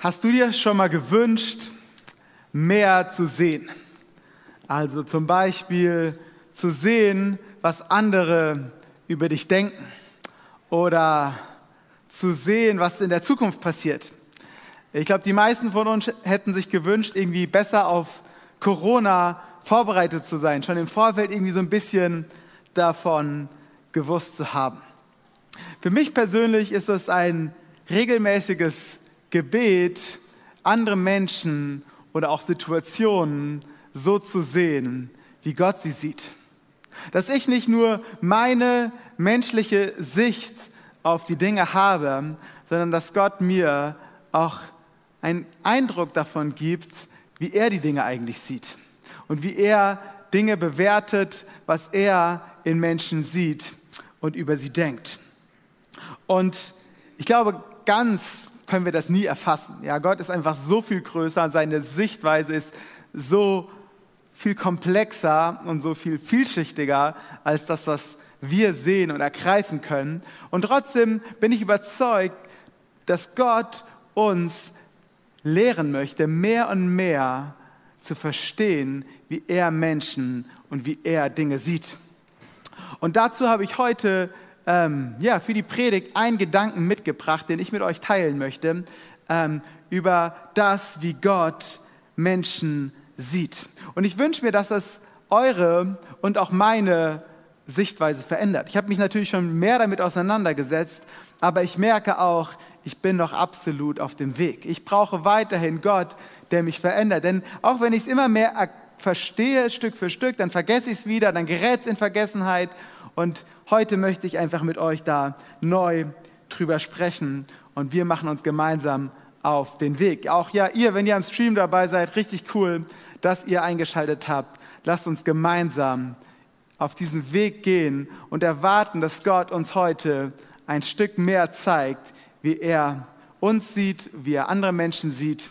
Hast du dir schon mal gewünscht, mehr zu sehen? Also zum Beispiel zu sehen, was andere über dich denken oder zu sehen, was in der Zukunft passiert. Ich glaube, die meisten von uns hätten sich gewünscht, irgendwie besser auf Corona vorbereitet zu sein, schon im Vorfeld irgendwie so ein bisschen davon gewusst zu haben. Für mich persönlich ist es ein regelmäßiges Gebet, andere Menschen oder auch Situationen so zu sehen, wie Gott sie sieht. Dass ich nicht nur meine menschliche Sicht auf die Dinge habe, sondern dass Gott mir auch einen Eindruck davon gibt, wie er die Dinge eigentlich sieht und wie er Dinge bewertet, was er in Menschen sieht und über sie denkt. Und ich glaube, ganz können wir das nie erfassen. Ja, Gott ist einfach so viel größer, seine Sichtweise ist so viel komplexer und so viel vielschichtiger als das, was wir sehen und ergreifen können. Und trotzdem bin ich überzeugt, dass Gott uns lehren möchte, mehr und mehr zu verstehen, wie er Menschen und wie er Dinge sieht. Und dazu habe ich heute ähm, ja, für die Predigt einen Gedanken mitgebracht, den ich mit euch teilen möchte, ähm, über das, wie Gott Menschen sieht. Und ich wünsche mir, dass das eure und auch meine Sichtweise verändert. Ich habe mich natürlich schon mehr damit auseinandergesetzt, aber ich merke auch, ich bin noch absolut auf dem Weg. Ich brauche weiterhin Gott, der mich verändert. Denn auch wenn ich es immer mehr verstehe, Stück für Stück, dann vergesse ich es wieder, dann gerät es in Vergessenheit und heute möchte ich einfach mit euch da neu drüber sprechen und wir machen uns gemeinsam auf den Weg. Auch ja, ihr, wenn ihr am Stream dabei seid, richtig cool, dass ihr eingeschaltet habt. Lasst uns gemeinsam auf diesen Weg gehen und erwarten, dass Gott uns heute ein Stück mehr zeigt, wie er uns sieht, wie er andere Menschen sieht.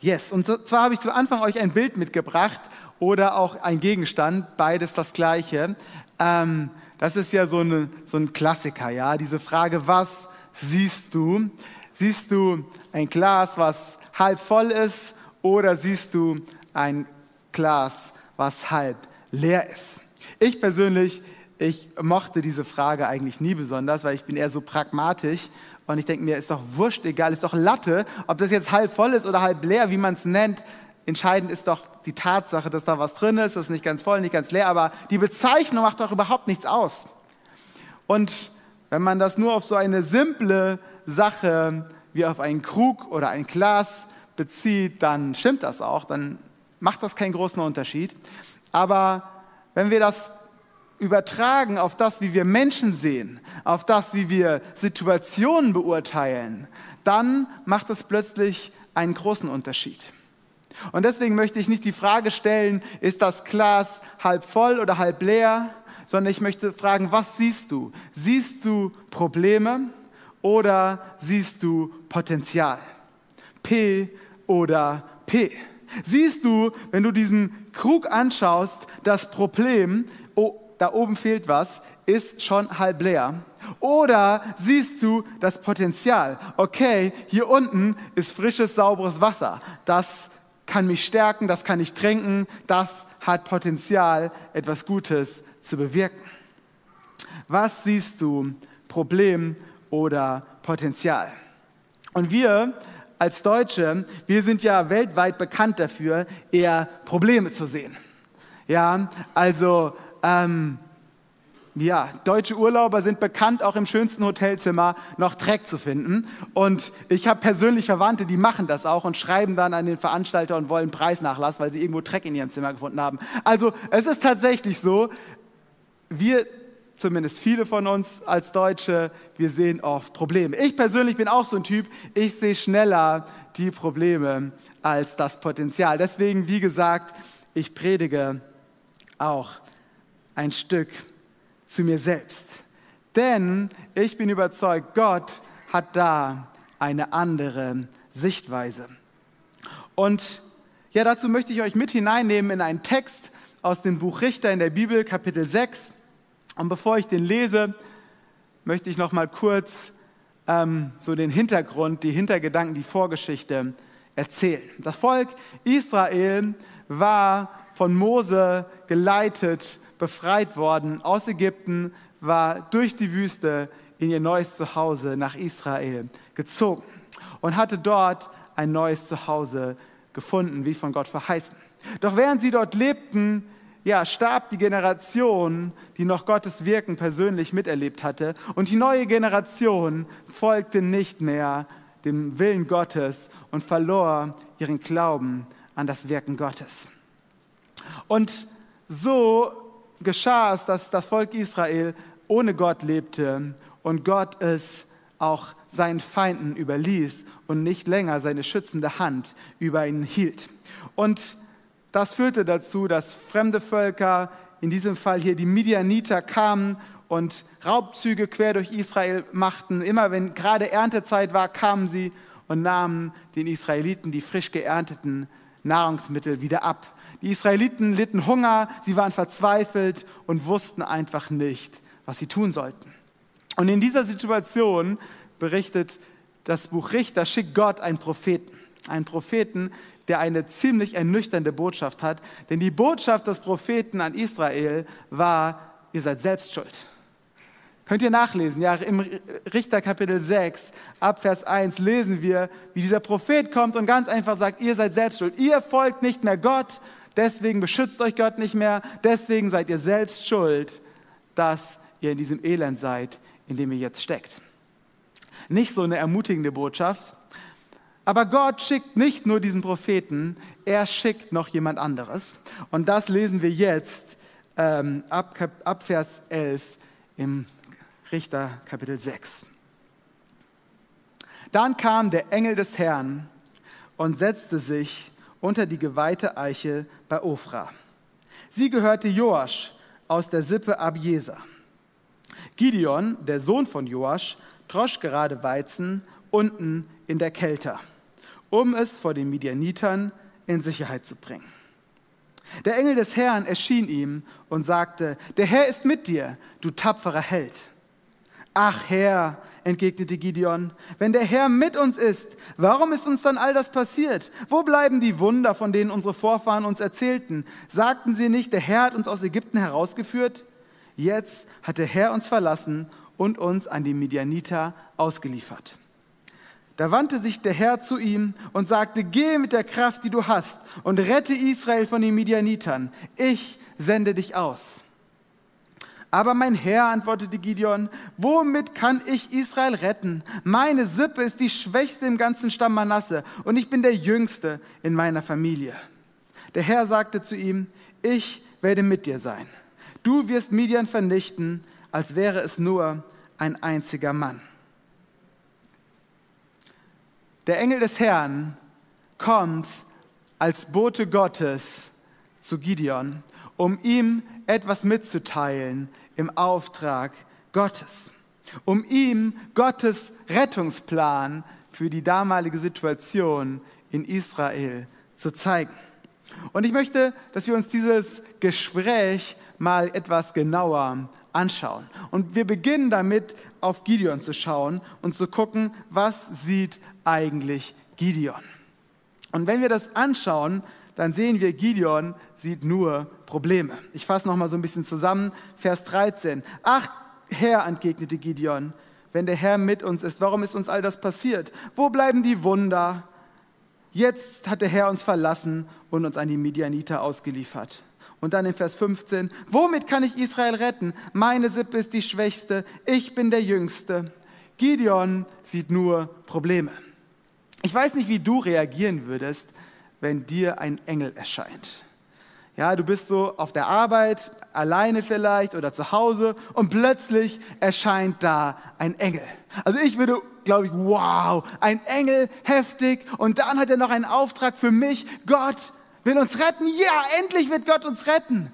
Yes, und zwar habe ich zu Anfang euch ein Bild mitgebracht oder auch ein Gegenstand, beides das gleiche. Ähm, das ist ja so, eine, so ein Klassiker, ja, diese Frage, was siehst du? Siehst du ein Glas, was halb voll ist oder siehst du ein Glas, was halb leer ist? Ich persönlich, ich mochte diese Frage eigentlich nie besonders, weil ich bin eher so pragmatisch und ich denke mir, ist doch wurscht, egal, ist doch Latte, ob das jetzt halb voll ist oder halb leer, wie man es nennt. Entscheidend ist doch die Tatsache, dass da was drin ist, das ist nicht ganz voll, nicht ganz leer, aber die Bezeichnung macht doch überhaupt nichts aus. Und wenn man das nur auf so eine simple Sache wie auf einen Krug oder ein Glas bezieht, dann stimmt das auch, dann macht das keinen großen Unterschied. Aber wenn wir das übertragen auf das, wie wir Menschen sehen, auf das, wie wir Situationen beurteilen, dann macht es plötzlich einen großen Unterschied. Und deswegen möchte ich nicht die Frage stellen, ist das Glas halb voll oder halb leer, sondern ich möchte fragen, was siehst du? Siehst du Probleme oder siehst du Potenzial? P oder P? Siehst du, wenn du diesen Krug anschaust, das Problem, oh, da oben fehlt was, ist schon halb leer? Oder siehst du das Potenzial? Okay, hier unten ist frisches, sauberes Wasser. Das kann mich stärken, das kann ich trinken, das hat Potenzial, etwas Gutes zu bewirken. Was siehst du, Problem oder Potenzial? Und wir als Deutsche, wir sind ja weltweit bekannt dafür, eher Probleme zu sehen. Ja, also ähm, ja, deutsche Urlauber sind bekannt, auch im schönsten Hotelzimmer noch Dreck zu finden. Und ich habe persönlich Verwandte, die machen das auch und schreiben dann an den Veranstalter und wollen Preisnachlass, weil sie irgendwo Dreck in ihrem Zimmer gefunden haben. Also es ist tatsächlich so, wir, zumindest viele von uns als Deutsche, wir sehen oft Probleme. Ich persönlich bin auch so ein Typ, ich sehe schneller die Probleme als das Potenzial. Deswegen, wie gesagt, ich predige auch ein Stück zu mir selbst. Denn ich bin überzeugt, Gott hat da eine andere Sichtweise. Und ja, dazu möchte ich euch mit hineinnehmen in einen Text aus dem Buch Richter in der Bibel, Kapitel 6. Und bevor ich den lese, möchte ich noch mal kurz ähm, so den Hintergrund, die Hintergedanken, die Vorgeschichte erzählen. Das Volk Israel war von Mose geleitet, befreit worden aus Ägypten, war durch die Wüste in ihr neues Zuhause nach Israel gezogen und hatte dort ein neues Zuhause gefunden, wie von Gott verheißen. Doch während sie dort lebten, ja, starb die Generation, die noch Gottes Wirken persönlich miterlebt hatte. Und die neue Generation folgte nicht mehr dem Willen Gottes und verlor ihren Glauben an das Wirken Gottes. Und so geschah es, dass das Volk Israel ohne Gott lebte und Gott es auch seinen Feinden überließ und nicht länger seine schützende Hand über ihn hielt. Und das führte dazu, dass fremde Völker, in diesem Fall hier die Midianiter, kamen und Raubzüge quer durch Israel machten. Immer wenn gerade Erntezeit war, kamen sie und nahmen den Israeliten die frisch geernteten Nahrungsmittel wieder ab. Die Israeliten litten Hunger, sie waren verzweifelt und wussten einfach nicht, was sie tun sollten. Und in dieser Situation berichtet das Buch Richter, schickt Gott einen Propheten. Einen Propheten, der eine ziemlich ernüchternde Botschaft hat. Denn die Botschaft des Propheten an Israel war, ihr seid selbst schuld. Könnt ihr nachlesen, ja, im Richter Kapitel 6, ab Vers 1 lesen wir, wie dieser Prophet kommt und ganz einfach sagt, ihr seid selbst schuld. Ihr folgt nicht mehr Gott, deswegen beschützt euch Gott nicht mehr, deswegen seid ihr selbst schuld, dass ihr in diesem Elend seid, in dem ihr jetzt steckt. Nicht so eine ermutigende Botschaft, aber Gott schickt nicht nur diesen Propheten, er schickt noch jemand anderes. Und das lesen wir jetzt ähm, ab, ab Vers 11 im Richter Kapitel 6. Dann kam der Engel des Herrn und setzte sich unter die geweihte Eiche bei Ofra. Sie gehörte Joasch aus der Sippe Abjesa. Gideon, der Sohn von Joasch, drosch gerade Weizen unten in der Kälte um es vor den Midianitern in Sicherheit zu bringen. Der Engel des Herrn erschien ihm und sagte, der Herr ist mit dir, du tapferer Held. Ach Herr, entgegnete Gideon, wenn der Herr mit uns ist, warum ist uns dann all das passiert? Wo bleiben die Wunder, von denen unsere Vorfahren uns erzählten? Sagten sie nicht, der Herr hat uns aus Ägypten herausgeführt? Jetzt hat der Herr uns verlassen und uns an die Midianiter ausgeliefert. Da wandte sich der Herr zu ihm und sagte, geh mit der Kraft, die du hast, und rette Israel von den Midianitern. Ich sende dich aus. Aber mein Herr, antwortete Gideon, womit kann ich Israel retten? Meine Sippe ist die schwächste im ganzen Stamm Manasse und ich bin der Jüngste in meiner Familie. Der Herr sagte zu ihm, ich werde mit dir sein. Du wirst Midian vernichten, als wäre es nur ein einziger Mann. Der Engel des Herrn kommt als Bote Gottes zu Gideon, um ihm etwas mitzuteilen im Auftrag Gottes, um ihm Gottes Rettungsplan für die damalige Situation in Israel zu zeigen. Und ich möchte, dass wir uns dieses Gespräch mal etwas genauer anschauen. Und wir beginnen damit, auf Gideon zu schauen und zu gucken, was sieht eigentlich Gideon? Und wenn wir das anschauen, dann sehen wir, Gideon sieht nur Probleme. Ich fasse noch mal so ein bisschen zusammen. Vers 13. Ach, Herr, entgegnete Gideon, wenn der Herr mit uns ist, warum ist uns all das passiert? Wo bleiben die Wunder? Jetzt hat der Herr uns verlassen und uns an die Midianiter ausgeliefert. Und dann in Vers 15, womit kann ich Israel retten? Meine Sippe ist die schwächste, ich bin der Jüngste. Gideon sieht nur Probleme. Ich weiß nicht, wie du reagieren würdest, wenn dir ein Engel erscheint. Ja, du bist so auf der Arbeit, alleine vielleicht oder zu Hause und plötzlich erscheint da ein Engel. Also ich würde, glaube ich, wow, ein Engel, heftig. Und dann hat er noch einen Auftrag für mich. Gott will uns retten. Ja, endlich wird Gott uns retten.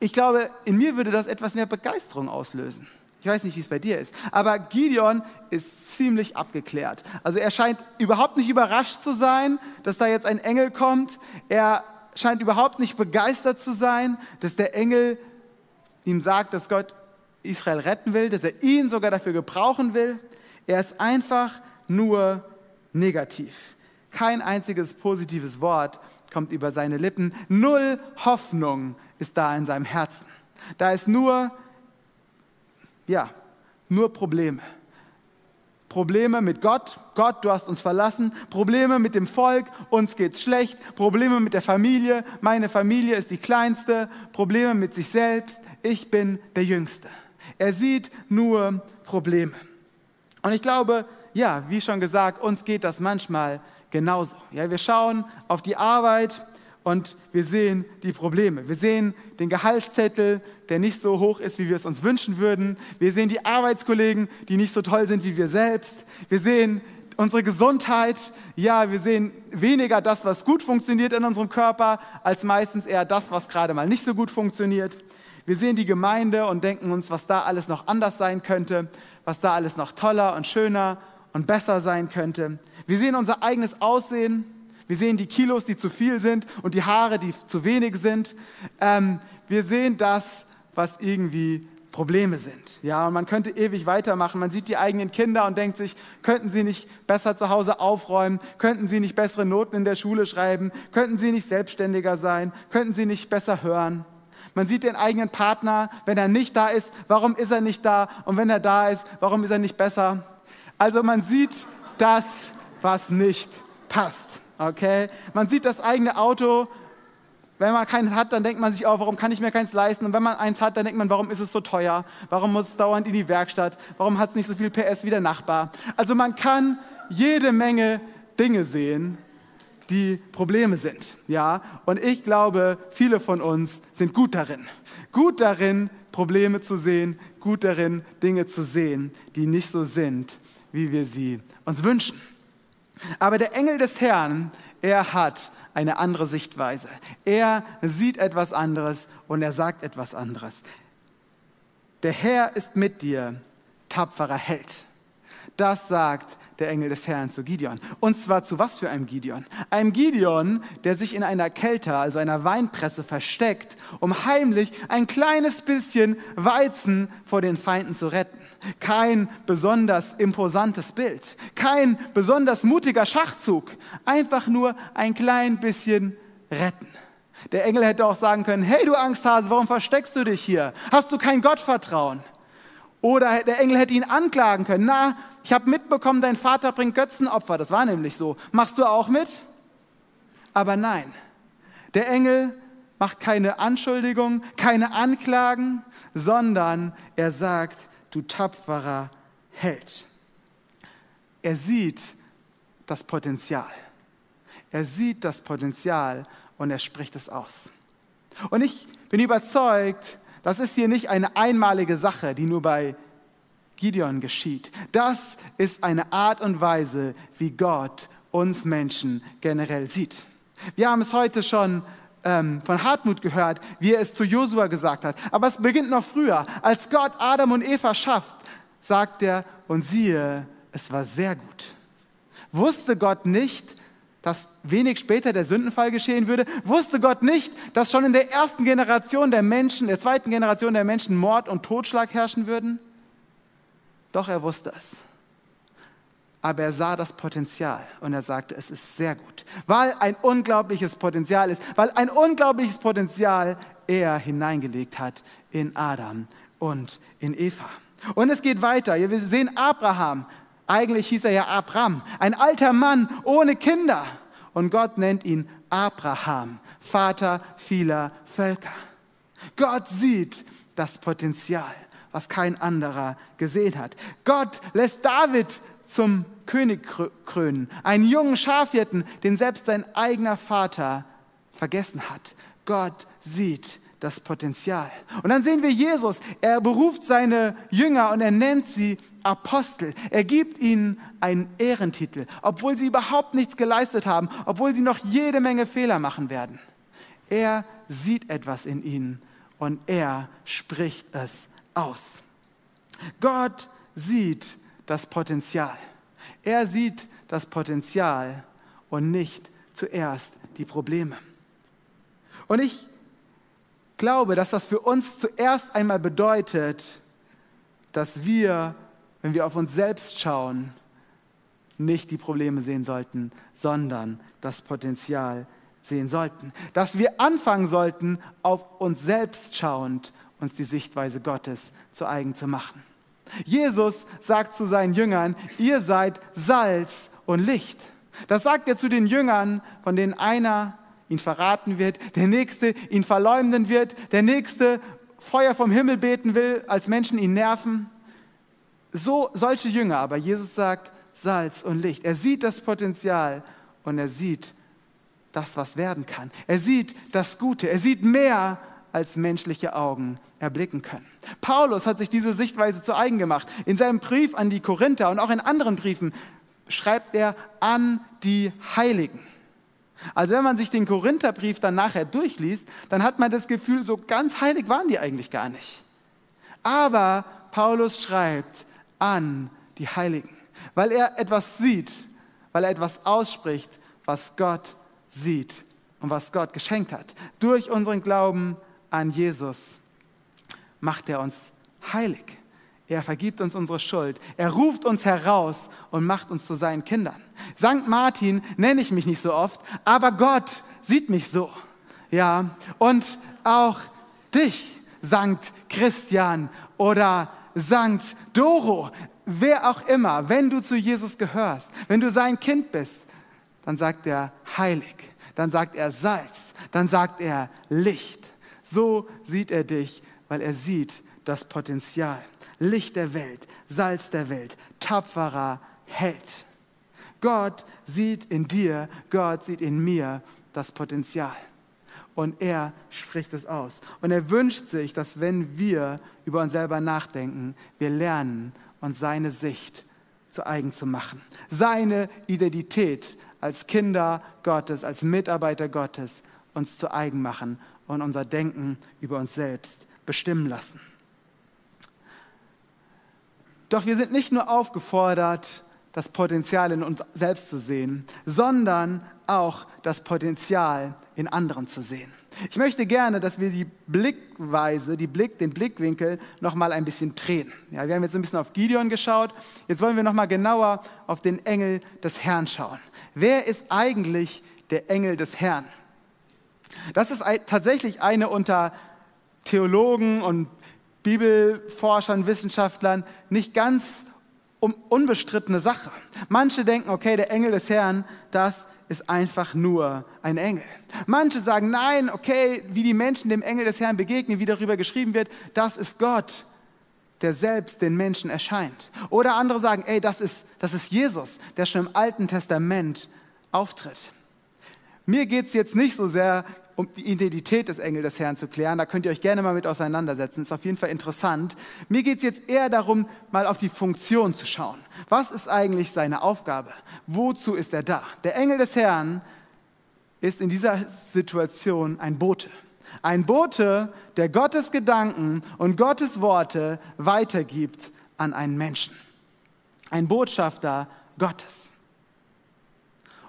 Ich glaube, in mir würde das etwas mehr Begeisterung auslösen. Ich weiß nicht, wie es bei dir ist. Aber Gideon ist ziemlich abgeklärt. Also er scheint überhaupt nicht überrascht zu sein, dass da jetzt ein Engel kommt. Er scheint überhaupt nicht begeistert zu sein, dass der Engel ihm sagt, dass Gott Israel retten will, dass er ihn sogar dafür gebrauchen will. Er ist einfach nur negativ. Kein einziges positives Wort kommt über seine Lippen. Null Hoffnung ist da in seinem Herzen. Da ist nur, ja, nur Probleme. Probleme mit Gott, Gott, du hast uns verlassen, Probleme mit dem Volk, uns geht's schlecht, Probleme mit der Familie, meine Familie ist die kleinste, Probleme mit sich selbst, ich bin der Jüngste. Er sieht nur Probleme. Und ich glaube, ja, wie schon gesagt, uns geht das manchmal genauso. Ja, wir schauen auf die Arbeit und wir sehen die Probleme. Wir sehen den Gehaltszettel, der nicht so hoch ist, wie wir es uns wünschen würden. Wir sehen die Arbeitskollegen, die nicht so toll sind wie wir selbst. Wir sehen unsere Gesundheit. Ja, wir sehen weniger das, was gut funktioniert in unserem Körper, als meistens eher das, was gerade mal nicht so gut funktioniert. Wir sehen die Gemeinde und denken uns, was da alles noch anders sein könnte, was da alles noch toller und schöner und besser sein könnte. Wir sehen unser eigenes Aussehen. Wir sehen die Kilos, die zu viel sind und die Haare, die zu wenig sind. Ähm, wir sehen das, was irgendwie Probleme sind. Ja, und man könnte ewig weitermachen. Man sieht die eigenen Kinder und denkt sich, könnten sie nicht besser zu Hause aufräumen? Könnten sie nicht bessere Noten in der Schule schreiben? Könnten sie nicht selbstständiger sein? Könnten sie nicht besser hören? Man sieht den eigenen Partner, wenn er nicht da ist, warum ist er nicht da? Und wenn er da ist, warum ist er nicht besser? Also man sieht das, was nicht passt. Okay? Man sieht das eigene Auto. Wenn man keins hat, dann denkt man sich auch, warum kann ich mir keins leisten? Und wenn man eins hat, dann denkt man, warum ist es so teuer? Warum muss es dauernd in die Werkstatt? Warum hat es nicht so viel PS wie der Nachbar? Also man kann jede Menge Dinge sehen, die Probleme sind. Ja? Und ich glaube, viele von uns sind gut darin. Gut darin, Probleme zu sehen, gut darin, Dinge zu sehen, die nicht so sind, wie wir sie uns wünschen. Aber der Engel des Herrn, er hat eine andere Sichtweise. Er sieht etwas anderes und er sagt etwas anderes. Der Herr ist mit dir, tapferer Held. Das sagt der Engel des Herrn zu Gideon. Und zwar zu was für einem Gideon? Einem Gideon, der sich in einer Kälte, also einer Weinpresse, versteckt, um heimlich ein kleines bisschen Weizen vor den Feinden zu retten. Kein besonders imposantes Bild, kein besonders mutiger Schachzug, einfach nur ein klein bisschen retten. Der Engel hätte auch sagen können, hey du Angsthase, warum versteckst du dich hier? Hast du kein Gottvertrauen? Oder der Engel hätte ihn anklagen können. Na, ich habe mitbekommen, dein Vater bringt Götzenopfer. Das war nämlich so. Machst du auch mit? Aber nein, der Engel macht keine Anschuldigung, keine Anklagen, sondern er sagt, du tapferer Held. Er sieht das Potenzial. Er sieht das Potenzial und er spricht es aus. Und ich bin überzeugt, das ist hier nicht eine einmalige Sache, die nur bei Gideon geschieht. Das ist eine Art und Weise, wie Gott uns Menschen generell sieht. Wir haben es heute schon ähm, von Hartmut gehört, wie er es zu Josua gesagt hat. Aber es beginnt noch früher. Als Gott Adam und Eva schafft, sagt er, und siehe, es war sehr gut. Wusste Gott nicht, dass wenig später der Sündenfall geschehen würde? Wusste Gott nicht, dass schon in der ersten Generation der Menschen, der zweiten Generation der Menschen Mord und Totschlag herrschen würden? Doch er wusste es. Aber er sah das Potenzial und er sagte, es ist sehr gut, weil ein unglaubliches Potenzial ist, weil ein unglaubliches Potenzial er hineingelegt hat in Adam und in Eva. Und es geht weiter. Wir sehen Abraham, eigentlich hieß er ja Abram, ein alter Mann ohne Kinder. Und Gott nennt ihn Abraham, Vater vieler Völker. Gott sieht das Potenzial, was kein anderer gesehen hat. Gott lässt David zum König krönen, einen jungen Schafhirten, den selbst sein eigener Vater vergessen hat. Gott sieht das Potenzial. Und dann sehen wir Jesus. Er beruft seine Jünger und er nennt sie Apostel. Er gibt ihnen einen Ehrentitel, obwohl sie überhaupt nichts geleistet haben, obwohl sie noch jede Menge Fehler machen werden. Er sieht etwas in ihnen und er spricht es aus. Gott sieht das Potenzial. Er sieht das Potenzial und nicht zuerst die Probleme. Und ich glaube, dass das für uns zuerst einmal bedeutet, dass wir wenn wir auf uns selbst schauen, nicht die Probleme sehen sollten, sondern das Potenzial sehen sollten. Dass wir anfangen sollten, auf uns selbst schauend uns die Sichtweise Gottes zu eigen zu machen. Jesus sagt zu seinen Jüngern, ihr seid Salz und Licht. Das sagt er zu den Jüngern, von denen einer ihn verraten wird, der nächste ihn verleumden wird, der nächste Feuer vom Himmel beten will, als Menschen ihn nerven. So solche Jünger, aber Jesus sagt Salz und Licht. Er sieht das Potenzial und er sieht das, was werden kann. Er sieht das Gute. Er sieht mehr, als menschliche Augen erblicken können. Paulus hat sich diese Sichtweise zu eigen gemacht. In seinem Brief an die Korinther und auch in anderen Briefen schreibt er an die Heiligen. Also wenn man sich den Korintherbrief dann nachher durchliest, dann hat man das Gefühl, so ganz heilig waren die eigentlich gar nicht. Aber Paulus schreibt an die Heiligen, weil er etwas sieht, weil er etwas ausspricht, was Gott sieht und was Gott geschenkt hat. Durch unseren Glauben an Jesus macht er uns heilig. Er vergibt uns unsere Schuld. Er ruft uns heraus und macht uns zu seinen Kindern. Sankt Martin nenne ich mich nicht so oft, aber Gott sieht mich so. Ja, und auch dich, Sankt Christian oder Sankt Doro, wer auch immer, wenn du zu Jesus gehörst, wenn du sein Kind bist, dann sagt er heilig, dann sagt er Salz, dann sagt er Licht. So sieht er dich, weil er sieht das Potenzial. Licht der Welt, Salz der Welt, tapferer Held. Gott sieht in dir, Gott sieht in mir das Potenzial. Und er spricht es aus. Und er wünscht sich, dass wenn wir über uns selber nachdenken, wir lernen, uns seine Sicht zu eigen zu machen. Seine Identität als Kinder Gottes, als Mitarbeiter Gottes uns zu eigen machen und unser Denken über uns selbst bestimmen lassen. Doch wir sind nicht nur aufgefordert, das Potenzial in uns selbst zu sehen, sondern auch das Potenzial in anderen zu sehen. Ich möchte gerne, dass wir die Blickweise, die Blick, den Blickwinkel noch mal ein bisschen drehen. Ja, wir haben jetzt ein bisschen auf Gideon geschaut. Jetzt wollen wir noch mal genauer auf den Engel des Herrn schauen. Wer ist eigentlich der Engel des Herrn? Das ist tatsächlich eine unter Theologen und Bibelforschern, Wissenschaftlern nicht ganz unbestrittene Sache. Manche denken, okay, der Engel des Herrn, das ist einfach nur ein Engel. Manche sagen, nein, okay, wie die Menschen dem Engel des Herrn begegnen, wie darüber geschrieben wird, das ist Gott, der selbst den Menschen erscheint. Oder andere sagen, ey, das ist, das ist Jesus, der schon im Alten Testament auftritt. Mir geht es jetzt nicht so sehr um die Identität des Engels des Herrn zu klären. Da könnt ihr euch gerne mal mit auseinandersetzen. Ist auf jeden Fall interessant. Mir geht es jetzt eher darum, mal auf die Funktion zu schauen. Was ist eigentlich seine Aufgabe? Wozu ist er da? Der Engel des Herrn ist in dieser Situation ein Bote. Ein Bote, der Gottes Gedanken und Gottes Worte weitergibt an einen Menschen. Ein Botschafter Gottes.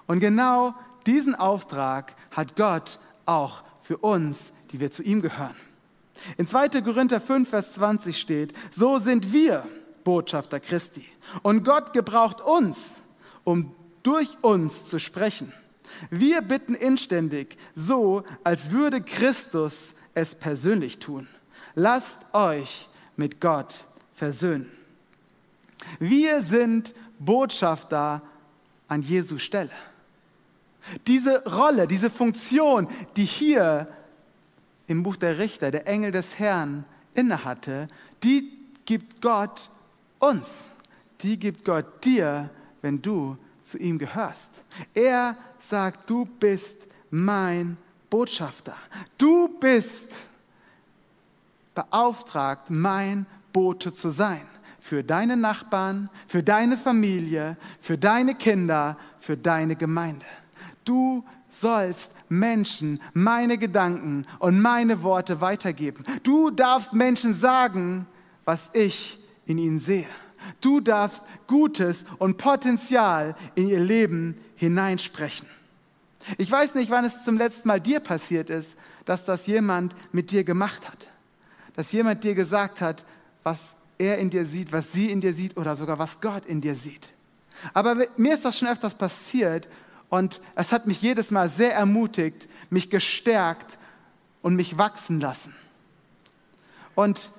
Und genau diesen Auftrag hat Gott auch für uns, die wir zu ihm gehören. In 2. Korinther 5, Vers 20 steht, so sind wir Botschafter Christi. Und Gott gebraucht uns, um durch uns zu sprechen. Wir bitten inständig, so als würde Christus es persönlich tun. Lasst euch mit Gott versöhnen. Wir sind Botschafter an Jesu Stelle. Diese Rolle, diese Funktion, die hier im Buch der Richter der Engel des Herrn innehatte, die gibt Gott uns. Die gibt Gott dir, wenn du zu ihm gehörst. Er sagt, du bist mein Botschafter. Du bist beauftragt, mein Bote zu sein. Für deine Nachbarn, für deine Familie, für deine Kinder, für deine Gemeinde. Du sollst Menschen meine Gedanken und meine Worte weitergeben. Du darfst Menschen sagen, was ich in ihnen sehe. Du darfst Gutes und Potenzial in ihr Leben hineinsprechen. Ich weiß nicht, wann es zum letzten Mal dir passiert ist, dass das jemand mit dir gemacht hat. Dass jemand dir gesagt hat, was er in dir sieht, was sie in dir sieht oder sogar was Gott in dir sieht. Aber mir ist das schon öfters passiert und es hat mich jedes Mal sehr ermutigt, mich gestärkt und mich wachsen lassen. Und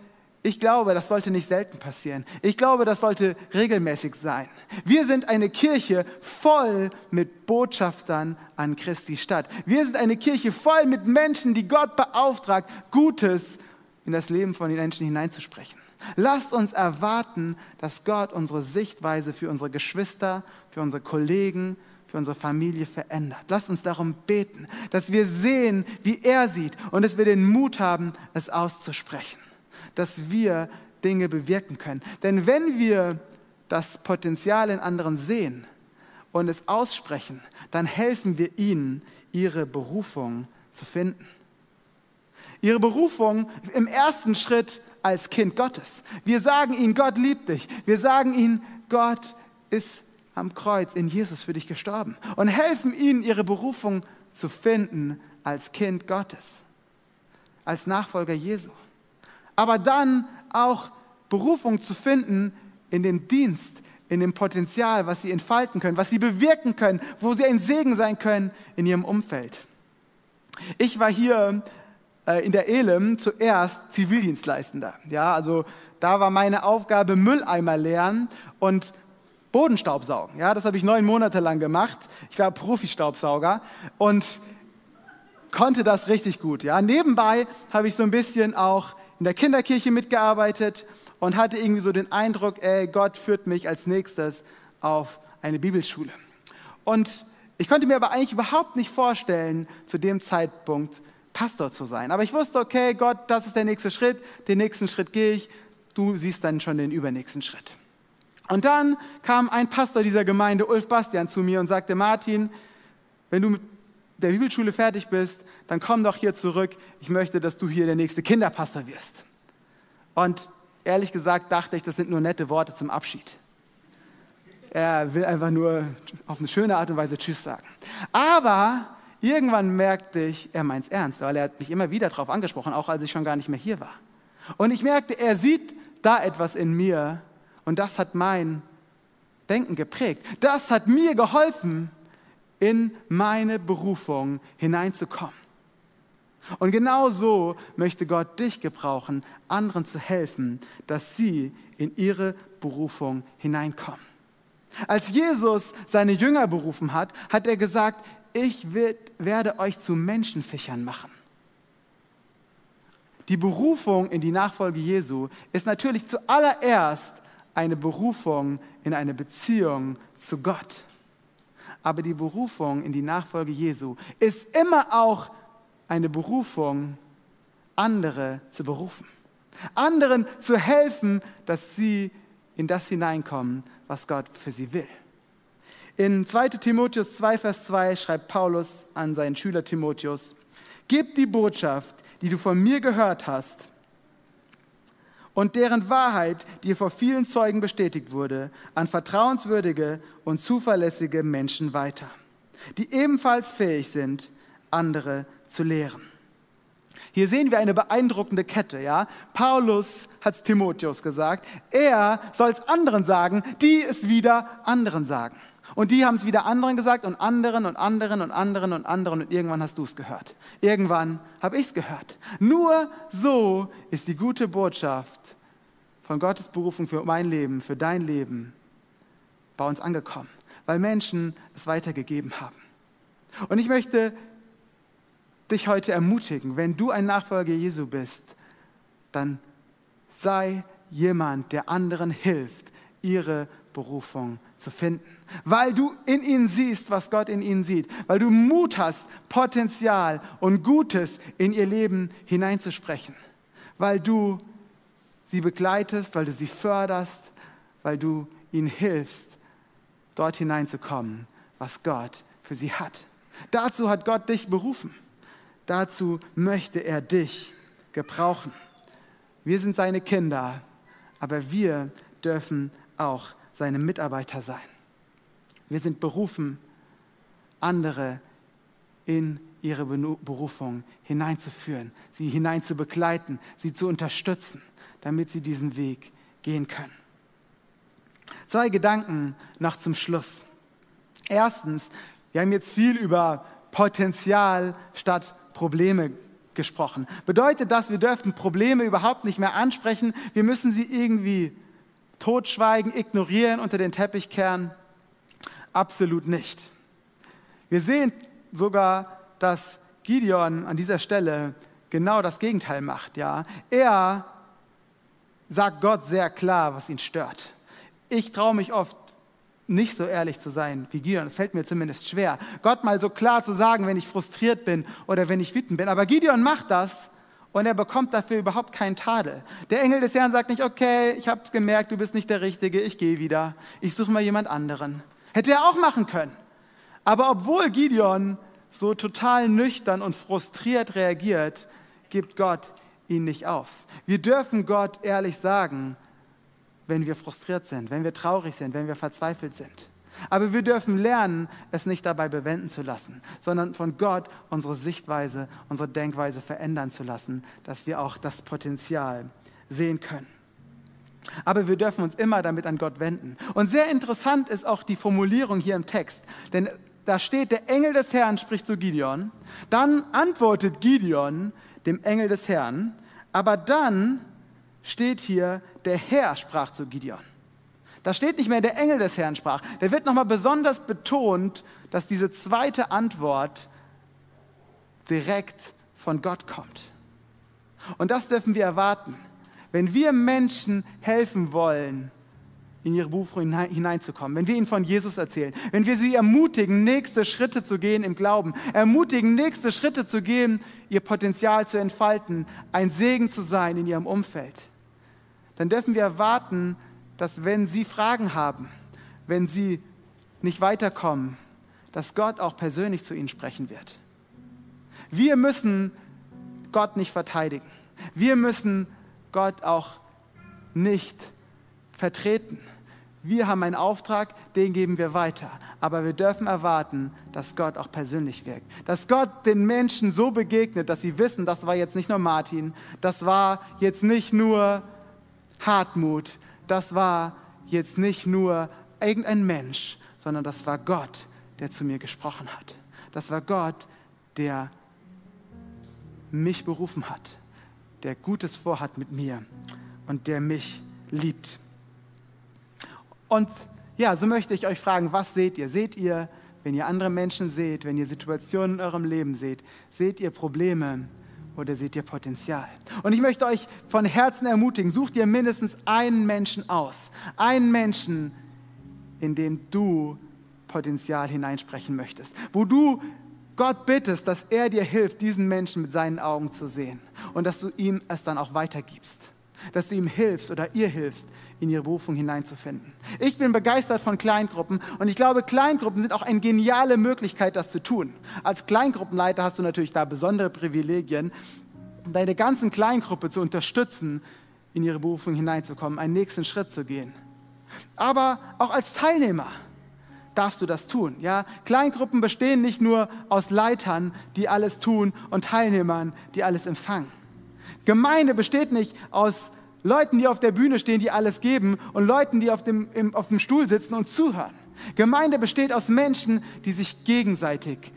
ich glaube, das sollte nicht selten passieren. Ich glaube, das sollte regelmäßig sein. Wir sind eine Kirche voll mit Botschaftern an Christi Stadt. Wir sind eine Kirche voll mit Menschen, die Gott beauftragt, Gutes in das Leben von den Menschen hineinzusprechen. Lasst uns erwarten, dass Gott unsere Sichtweise für unsere Geschwister, für unsere Kollegen, für unsere Familie verändert. Lasst uns darum beten, dass wir sehen, wie er sieht und dass wir den Mut haben, es auszusprechen dass wir Dinge bewirken können. Denn wenn wir das Potenzial in anderen sehen und es aussprechen, dann helfen wir ihnen, ihre Berufung zu finden. Ihre Berufung im ersten Schritt als Kind Gottes. Wir sagen ihnen, Gott liebt dich. Wir sagen ihnen, Gott ist am Kreuz in Jesus für dich gestorben. Und helfen ihnen, ihre Berufung zu finden als Kind Gottes, als Nachfolger Jesu aber dann auch Berufung zu finden in den Dienst, in dem Potenzial, was sie entfalten können, was sie bewirken können, wo sie ein Segen sein können in ihrem Umfeld. Ich war hier äh, in der Elem zuerst Zivildienstleistender. Ja, also da war meine Aufgabe Mülleimer leeren und Bodenstaubsaugen. Ja, das habe ich neun Monate lang gemacht. Ich war Profi-Staubsauger und konnte das richtig gut. Ja, nebenbei habe ich so ein bisschen auch in der Kinderkirche mitgearbeitet und hatte irgendwie so den Eindruck, ey, Gott führt mich als nächstes auf eine Bibelschule. Und ich konnte mir aber eigentlich überhaupt nicht vorstellen, zu dem Zeitpunkt Pastor zu sein. Aber ich wusste, okay, Gott, das ist der nächste Schritt, den nächsten Schritt gehe ich, du siehst dann schon den übernächsten Schritt. Und dann kam ein Pastor dieser Gemeinde, Ulf Bastian, zu mir und sagte, Martin, wenn du mit der Bibelschule fertig bist, dann komm doch hier zurück. Ich möchte, dass du hier der nächste Kinderpastor wirst. Und ehrlich gesagt dachte ich, das sind nur nette Worte zum Abschied. Er will einfach nur auf eine schöne Art und Weise Tschüss sagen. Aber irgendwann merkte ich, er meint es ernst, weil er hat mich immer wieder darauf angesprochen, auch als ich schon gar nicht mehr hier war. Und ich merkte, er sieht da etwas in mir und das hat mein Denken geprägt. Das hat mir geholfen, in meine Berufung hineinzukommen. Und genau so möchte Gott dich gebrauchen, anderen zu helfen, dass sie in ihre Berufung hineinkommen. Als Jesus seine Jünger berufen hat, hat er gesagt, ich werde euch zu Menschenfischern machen. Die Berufung in die Nachfolge Jesu ist natürlich zuallererst eine Berufung in eine Beziehung zu Gott. Aber die Berufung in die Nachfolge Jesu ist immer auch eine Berufung, andere zu berufen. Anderen zu helfen, dass sie in das hineinkommen, was Gott für sie will. In 2 Timotheus 2, Vers 2 schreibt Paulus an seinen Schüler Timotheus, Gib die Botschaft, die du von mir gehört hast, und deren Wahrheit dir vor vielen Zeugen bestätigt wurde, an vertrauenswürdige und zuverlässige Menschen weiter, die ebenfalls fähig sind, andere zu lehren. Hier sehen wir eine beeindruckende Kette. Ja? Paulus hat Timotheus gesagt, er soll es anderen sagen, die es wieder anderen sagen. Und die haben es wieder anderen gesagt und anderen und anderen und anderen und anderen und irgendwann hast du es gehört. Irgendwann habe ich es gehört. Nur so ist die gute Botschaft von Gottes Berufung für mein Leben, für dein Leben bei uns angekommen, weil Menschen es weitergegeben haben. Und ich möchte dich heute ermutigen, wenn du ein Nachfolger Jesu bist, dann sei jemand, der anderen hilft, ihre Berufung zu finden. Weil du in ihnen siehst, was Gott in ihnen sieht. Weil du Mut hast, Potenzial und Gutes in ihr Leben hineinzusprechen. Weil du sie begleitest, weil du sie förderst, weil du ihnen hilfst, dort hineinzukommen, was Gott für sie hat. Dazu hat Gott dich berufen. Dazu möchte er dich gebrauchen. Wir sind seine Kinder, aber wir dürfen auch seine Mitarbeiter sein. Wir sind berufen, andere in ihre Berufung hineinzuführen, sie hinein zu begleiten, sie zu unterstützen, damit sie diesen Weg gehen können. Zwei Gedanken noch zum Schluss. Erstens, wir haben jetzt viel über Potenzial statt Probleme gesprochen. Bedeutet das, wir dürfen Probleme überhaupt nicht mehr ansprechen? Wir müssen sie irgendwie totschweigen, ignorieren, unter den Teppich kehren? Absolut nicht. Wir sehen sogar, dass Gideon an dieser Stelle genau das Gegenteil macht. Ja? Er sagt Gott sehr klar, was ihn stört. Ich traue mich oft nicht so ehrlich zu sein wie Gideon. Es fällt mir zumindest schwer, Gott mal so klar zu sagen, wenn ich frustriert bin oder wenn ich wütend bin. Aber Gideon macht das und er bekommt dafür überhaupt keinen Tadel. Der Engel des Herrn sagt nicht, okay, ich habe es gemerkt, du bist nicht der Richtige, ich gehe wieder. Ich suche mal jemand anderen. Hätte er auch machen können. Aber obwohl Gideon so total nüchtern und frustriert reagiert, gibt Gott ihn nicht auf. Wir dürfen Gott ehrlich sagen, wenn wir frustriert sind, wenn wir traurig sind, wenn wir verzweifelt sind. Aber wir dürfen lernen, es nicht dabei bewenden zu lassen, sondern von Gott unsere Sichtweise, unsere Denkweise verändern zu lassen, dass wir auch das Potenzial sehen können. Aber wir dürfen uns immer damit an Gott wenden. Und sehr interessant ist auch die Formulierung hier im Text, denn da steht, der Engel des Herrn spricht zu Gideon, dann antwortet Gideon dem Engel des Herrn, aber dann steht hier, der Herr sprach zu Gideon. Da steht nicht mehr, der Engel des Herrn sprach. Da wird nochmal besonders betont, dass diese zweite Antwort direkt von Gott kommt. Und das dürfen wir erwarten. Wenn wir Menschen helfen wollen, in ihre Berufung hineinzukommen, wenn wir ihnen von Jesus erzählen, wenn wir sie ermutigen, nächste Schritte zu gehen im Glauben, ermutigen, nächste Schritte zu gehen, ihr Potenzial zu entfalten, ein Segen zu sein in ihrem Umfeld, dann dürfen wir erwarten, dass wenn sie Fragen haben, wenn sie nicht weiterkommen, dass Gott auch persönlich zu ihnen sprechen wird. Wir müssen Gott nicht verteidigen. Wir müssen Gott auch nicht vertreten. Wir haben einen Auftrag, den geben wir weiter. Aber wir dürfen erwarten, dass Gott auch persönlich wirkt. Dass Gott den Menschen so begegnet, dass sie wissen, das war jetzt nicht nur Martin, das war jetzt nicht nur Hartmut, das war jetzt nicht nur irgendein Mensch, sondern das war Gott, der zu mir gesprochen hat. Das war Gott, der mich berufen hat, der Gutes vorhat mit mir und der mich liebt. Und ja, so möchte ich euch fragen, was seht ihr? Seht ihr, wenn ihr andere Menschen seht, wenn ihr Situationen in eurem Leben seht, seht ihr Probleme oder seht ihr Potenzial? Und ich möchte euch von Herzen ermutigen, sucht ihr mindestens einen Menschen aus. Einen Menschen, in dem du Potenzial hineinsprechen möchtest. Wo du Gott bittest, dass er dir hilft, diesen Menschen mit seinen Augen zu sehen. Und dass du ihm es dann auch weitergibst. Dass du ihm hilfst oder ihr hilfst, in ihre Berufung hineinzufinden. Ich bin begeistert von Kleingruppen und ich glaube, Kleingruppen sind auch eine geniale Möglichkeit, das zu tun. Als Kleingruppenleiter hast du natürlich da besondere Privilegien, deine ganzen Kleingruppe zu unterstützen, in ihre Berufung hineinzukommen, einen nächsten Schritt zu gehen. Aber auch als Teilnehmer darfst du das tun. Ja? Kleingruppen bestehen nicht nur aus Leitern, die alles tun, und Teilnehmern, die alles empfangen. Gemeinde besteht nicht aus Leuten, die auf der Bühne stehen, die alles geben und Leuten, die auf dem, im, auf dem Stuhl sitzen und zuhören. Gemeinde besteht aus Menschen, die sich gegenseitig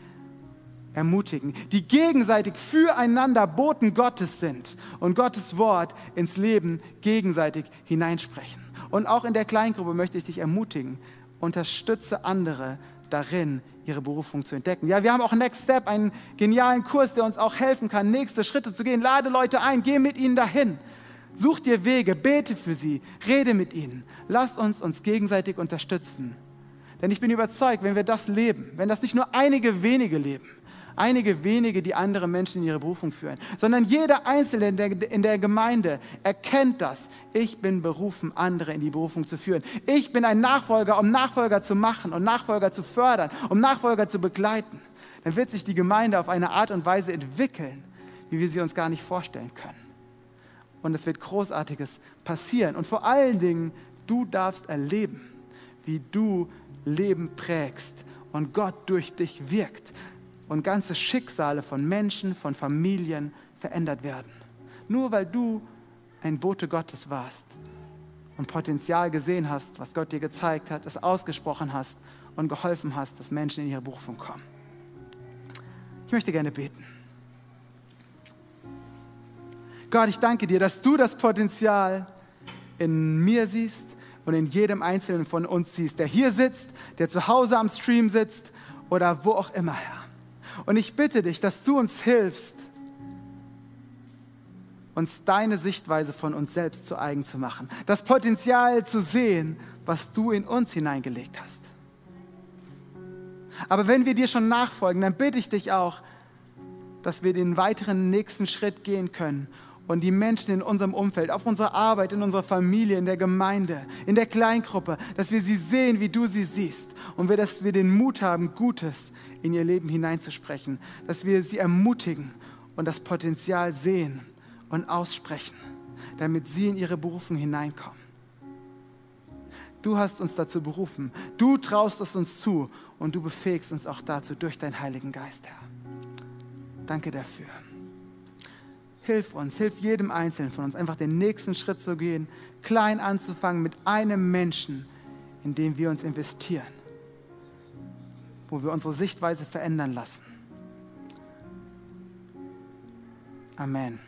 ermutigen, die gegenseitig füreinander Boten Gottes sind und Gottes Wort ins Leben gegenseitig hineinsprechen. Und auch in der Kleingruppe möchte ich dich ermutigen, unterstütze andere darin, ihre Berufung zu entdecken. Ja, wir haben auch Next Step, einen genialen Kurs, der uns auch helfen kann, nächste Schritte zu gehen. Lade Leute ein, geh mit ihnen dahin. Such dir Wege, bete für sie, rede mit ihnen. Lasst uns uns gegenseitig unterstützen. Denn ich bin überzeugt, wenn wir das leben, wenn das nicht nur einige wenige leben, einige wenige, die andere Menschen in ihre Berufung führen, sondern jeder Einzelne in der, in der Gemeinde erkennt das. Ich bin berufen, andere in die Berufung zu führen. Ich bin ein Nachfolger, um Nachfolger zu machen und Nachfolger zu fördern, um Nachfolger zu begleiten. Dann wird sich die Gemeinde auf eine Art und Weise entwickeln, wie wir sie uns gar nicht vorstellen können und es wird Großartiges passieren. Und vor allen Dingen, du darfst erleben, wie du Leben prägst und Gott durch dich wirkt und ganze Schicksale von Menschen, von Familien verändert werden. Nur weil du ein Bote Gottes warst und Potenzial gesehen hast, was Gott dir gezeigt hat, es ausgesprochen hast und geholfen hast, dass Menschen in ihre Berufung kommen. Ich möchte gerne beten. Gott, ich danke dir, dass du das Potenzial in mir siehst und in jedem Einzelnen von uns siehst, der hier sitzt, der zu Hause am Stream sitzt oder wo auch immer, Herr. Und ich bitte dich, dass du uns hilfst, uns deine Sichtweise von uns selbst zu eigen zu machen, das Potenzial zu sehen, was du in uns hineingelegt hast. Aber wenn wir dir schon nachfolgen, dann bitte ich dich auch, dass wir den weiteren nächsten Schritt gehen können und die Menschen in unserem Umfeld, auf unserer Arbeit, in unserer Familie, in der Gemeinde, in der Kleingruppe, dass wir sie sehen, wie du sie siehst und wir, dass wir den Mut haben, Gutes in ihr Leben hineinzusprechen, dass wir sie ermutigen und das Potenzial sehen und aussprechen, damit sie in ihre Berufung hineinkommen. Du hast uns dazu berufen, du traust es uns zu und du befähigst uns auch dazu durch deinen Heiligen Geist, Herr. Danke dafür. Hilf uns, hilf jedem Einzelnen von uns, einfach den nächsten Schritt zu gehen, klein anzufangen mit einem Menschen, in dem wir uns investieren, wo wir unsere Sichtweise verändern lassen. Amen.